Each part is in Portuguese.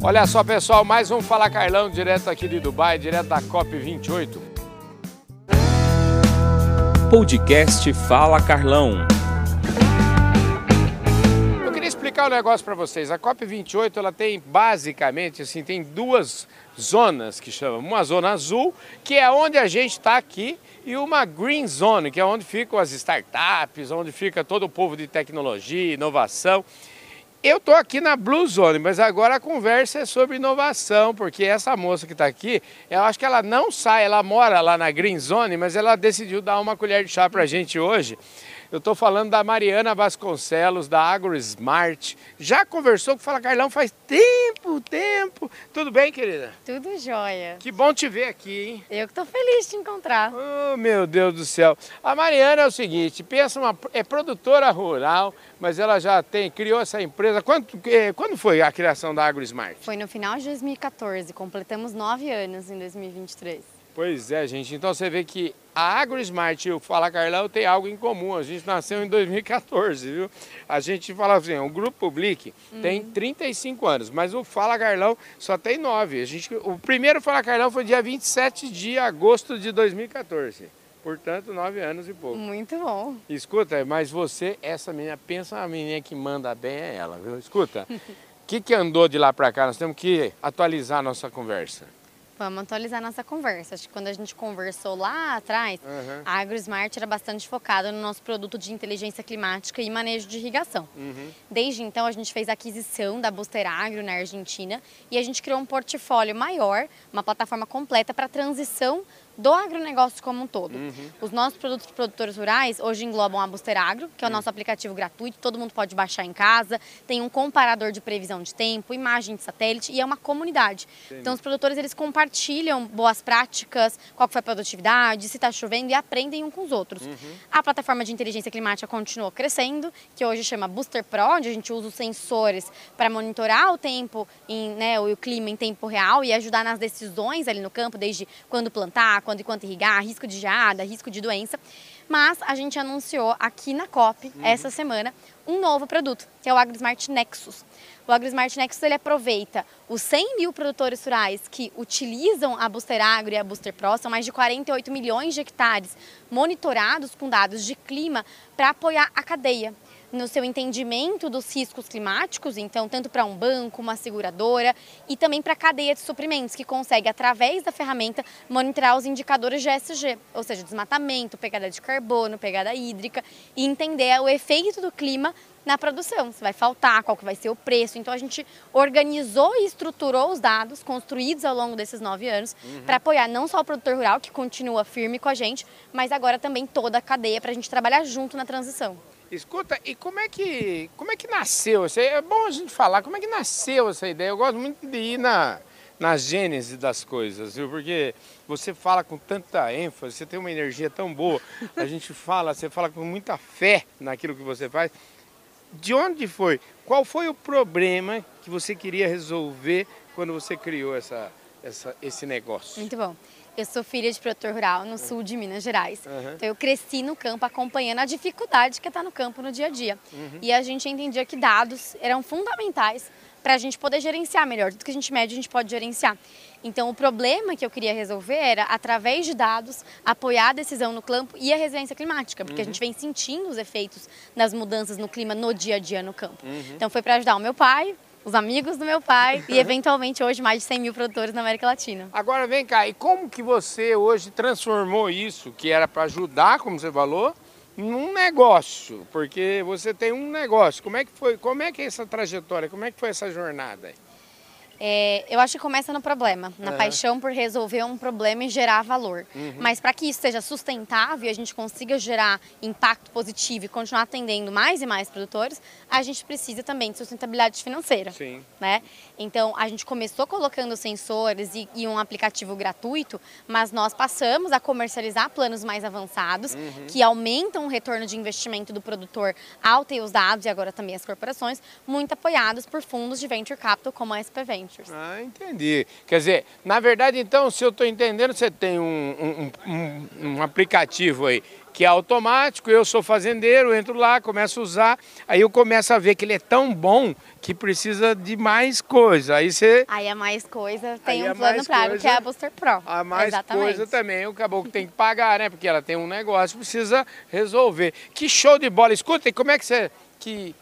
Olha só, pessoal, mais um Fala Carlão, direto aqui de Dubai, direto da COP28. Podcast Fala Carlão. Eu queria explicar um negócio para vocês. A COP28, ela tem basicamente, assim, tem duas zonas que chamam. Uma zona azul, que é onde a gente está aqui, e uma green zone, que é onde ficam as startups, onde fica todo o povo de tecnologia, inovação. Eu estou aqui na Blue Zone, mas agora a conversa é sobre inovação, porque essa moça que está aqui, eu acho que ela não sai, ela mora lá na Green Zone, mas ela decidiu dar uma colher de chá para a gente hoje. Eu estou falando da Mariana Vasconcelos, da AgroSmart. Já conversou com Fala Carlão faz tempo, tempo. Tudo bem, querida? Tudo jóia. Que bom te ver aqui, hein? Eu que estou feliz de te encontrar. Oh, meu Deus do céu. A Mariana é o seguinte, pensa uma, é produtora rural, mas ela já tem, criou essa empresa. Quando, eh, quando foi a criação da AgroSmart? Foi no final de 2014, completamos nove anos em 2023. Pois é, gente. Então você vê que a AgroSmart e o Fala Carlão tem algo em comum. A gente nasceu em 2014, viu? A gente fala assim, o Grupo Public uhum. tem 35 anos, mas o Fala Carlão só tem 9. A gente, o primeiro Fala Carlão foi dia 27 de agosto de 2014. Portanto, nove anos e pouco. Muito bom. Escuta, mas você, essa menina, pensa a menina que manda bem é ela, viu? Escuta, o que, que andou de lá para cá? Nós temos que atualizar a nossa conversa. Vamos atualizar nossa conversa. Acho que quando a gente conversou lá atrás, uhum. a AgroSmart era bastante focada no nosso produto de inteligência climática e manejo de irrigação. Uhum. Desde então, a gente fez a aquisição da Buster Agro na Argentina e a gente criou um portfólio maior, uma plataforma completa para transição do agronegócio como um todo. Uhum. Os nossos produtos para produtores rurais hoje englobam a Buster Agro, que é o uhum. nosso aplicativo gratuito, todo mundo pode baixar em casa, tem um comparador de previsão de tempo, imagem de satélite e é uma comunidade. Entendi. Então os produtores eles compartilham boas práticas, qual foi a produtividade, se está chovendo e aprendem um com os outros. Uhum. A plataforma de inteligência climática continuou crescendo, que hoje chama Booster Pro, onde a gente usa os sensores para monitorar o tempo, em, né, o clima em tempo real e ajudar nas decisões ali no campo, desde quando plantar, quando e quanto irrigar, risco de geada, risco de doença. Mas a gente anunciou aqui na COP, uhum. essa semana, um novo produto, que é o AgroSmart Nexus. O AgroSmart Nexus ele aproveita os 100 mil produtores rurais que utilizam a Booster Agro e a Booster Pro, são mais de 48 milhões de hectares monitorados com dados de clima para apoiar a cadeia no seu entendimento dos riscos climáticos, então tanto para um banco, uma seguradora e também para a cadeia de suprimentos, que consegue, através da ferramenta, monitorar os indicadores de ESG, ou seja, desmatamento, pegada de carbono, pegada hídrica, e entender o efeito do clima na produção, se vai faltar, qual que vai ser o preço. Então a gente organizou e estruturou os dados construídos ao longo desses nove anos uhum. para apoiar não só o produtor rural, que continua firme com a gente, mas agora também toda a cadeia para a gente trabalhar junto na transição. Escuta, e como é que, como é que nasceu? É bom a gente falar, como é que nasceu essa ideia? Eu gosto muito de ir na, na gênese das coisas, viu? Porque você fala com tanta ênfase, você tem uma energia tão boa, a gente fala, você fala com muita fé naquilo que você faz. De onde foi? Qual foi o problema que você queria resolver quando você criou essa, essa, esse negócio? Muito bom. Eu sou filha de produtor rural no sul de Minas Gerais. Uhum. Então eu cresci no campo acompanhando a dificuldade que é estar no campo no dia a dia. Uhum. E a gente entendia que dados eram fundamentais para a gente poder gerenciar melhor. Tudo que a gente mede, a gente pode gerenciar. Então, o problema que eu queria resolver era, através de dados, apoiar a decisão no campo e a resiliência climática, porque uhum. a gente vem sentindo os efeitos das mudanças no clima no dia a dia no campo. Uhum. Então, foi para ajudar o meu pai, os amigos do meu pai e eventualmente hoje mais de 100 mil produtores na América Latina. Agora vem cá, e como que você hoje transformou isso, que era para ajudar, como você falou, num negócio? Porque você tem um negócio. Como é que foi? Como é que é essa trajetória? Como é que foi essa jornada? É, eu acho que começa no problema, na uhum. paixão por resolver um problema e gerar valor. Uhum. Mas para que isso seja sustentável e a gente consiga gerar impacto positivo e continuar atendendo mais e mais produtores, a gente precisa também de sustentabilidade financeira. Sim. Né? Então, a gente começou colocando sensores e, e um aplicativo gratuito, mas nós passamos a comercializar planos mais avançados uhum. que aumentam o retorno de investimento do produtor ao ter os dados e agora também as corporações, muito apoiados por fundos de venture capital como a SP Ventures. Ah, entendi. Quer dizer, na verdade, então, se eu estou entendendo, você tem um, um, um, um aplicativo aí que é automático, eu sou fazendeiro, entro lá, começo a usar, aí eu começo a ver que ele é tão bom que precisa de mais coisa. Aí você. Aí é mais coisa, tem aí um plano pago que é a Booster Pro. A mais Exatamente. coisa também, o caboclo tem que pagar, né? Porque ela tem um negócio, precisa resolver. Que show de bola! Escuta, e como é que você. Que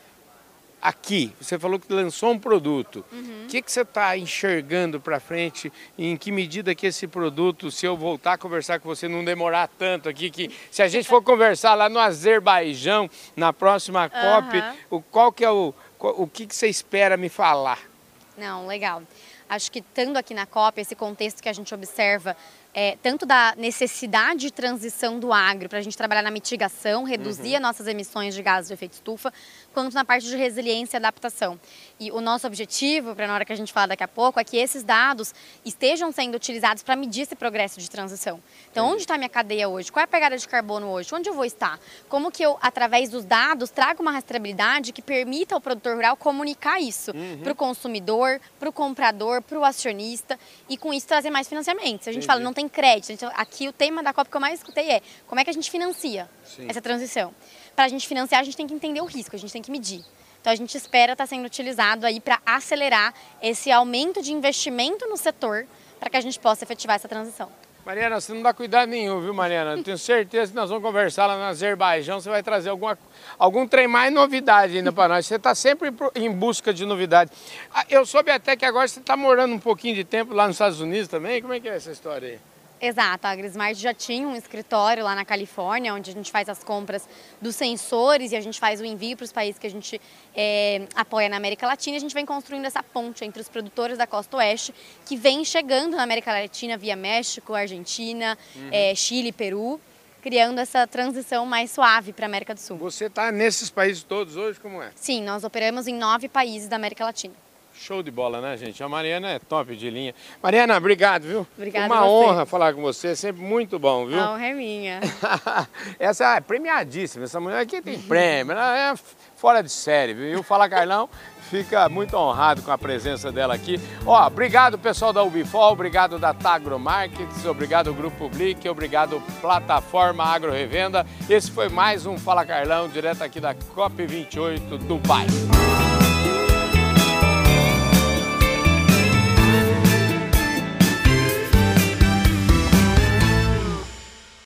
aqui, você falou que lançou um produto. O uhum. que, que você está enxergando para frente? Em que medida que esse produto, se eu voltar a conversar com você, não demorar tanto aqui, que se a gente for conversar lá no Azerbaijão, na próxima COP, uhum. o, qual que é o, o que, que você espera me falar? Não, legal. Acho que estando aqui na COP, esse contexto que a gente observa é, tanto da necessidade de transição do agro para a gente trabalhar na mitigação, reduzir uhum. as nossas emissões de gases de efeito estufa, quanto na parte de resiliência e adaptação. E o nosso objetivo, para na hora que a gente falar daqui a pouco, é que esses dados estejam sendo utilizados para medir esse progresso de transição. Então, onde está a minha cadeia hoje? Qual é a pegada de carbono hoje? Onde eu vou estar? Como que eu, através dos dados, trago uma rastreabilidade que permita ao produtor rural comunicar isso uhum. para o consumidor, para o comprador, para o acionista e com isso trazer mais financiamentos. A gente Entendi. fala, não tem crédito. Gente, aqui o tema da COP que eu mais escutei é como é que a gente financia Sim. essa transição para a gente financiar, a gente tem que entender o risco, a gente tem que medir. Então a gente espera estar tá sendo utilizado aí para acelerar esse aumento de investimento no setor para que a gente possa efetivar essa transição. Mariana, você não dá cuidado nenhum, viu, Mariana? Eu tenho certeza que nós vamos conversar lá no Azerbaijão, você vai trazer alguma, algum trem mais novidade ainda para nós. Você está sempre em busca de novidade. Ah, eu soube até que agora você está morando um pouquinho de tempo lá nos Estados Unidos também. Como é que é essa história aí? Exato, a Agrismart já tinha um escritório lá na Califórnia, onde a gente faz as compras dos sensores e a gente faz o envio para os países que a gente é, apoia na América Latina. E a gente vem construindo essa ponte entre os produtores da costa oeste, que vem chegando na América Latina via México, Argentina, uhum. é, Chile, Peru, criando essa transição mais suave para a América do Sul. Você está nesses países todos hoje, como é? Sim, nós operamos em nove países da América Latina. Show de bola, né, gente? A Mariana é top de linha. Mariana, obrigado, viu? Obrigada Uma honra falar com você, sempre muito bom, viu? A honra é minha. essa é premiadíssima, essa mulher aqui tem prêmio, ela é fora de série, viu? Fala Carlão, fica muito honrado com a presença dela aqui. Ó, obrigado pessoal da Ubifol, obrigado da Tagro Markets, obrigado Grupo Public, obrigado Plataforma Agro Revenda. Esse foi mais um Fala Carlão, direto aqui da COP28 Dubai.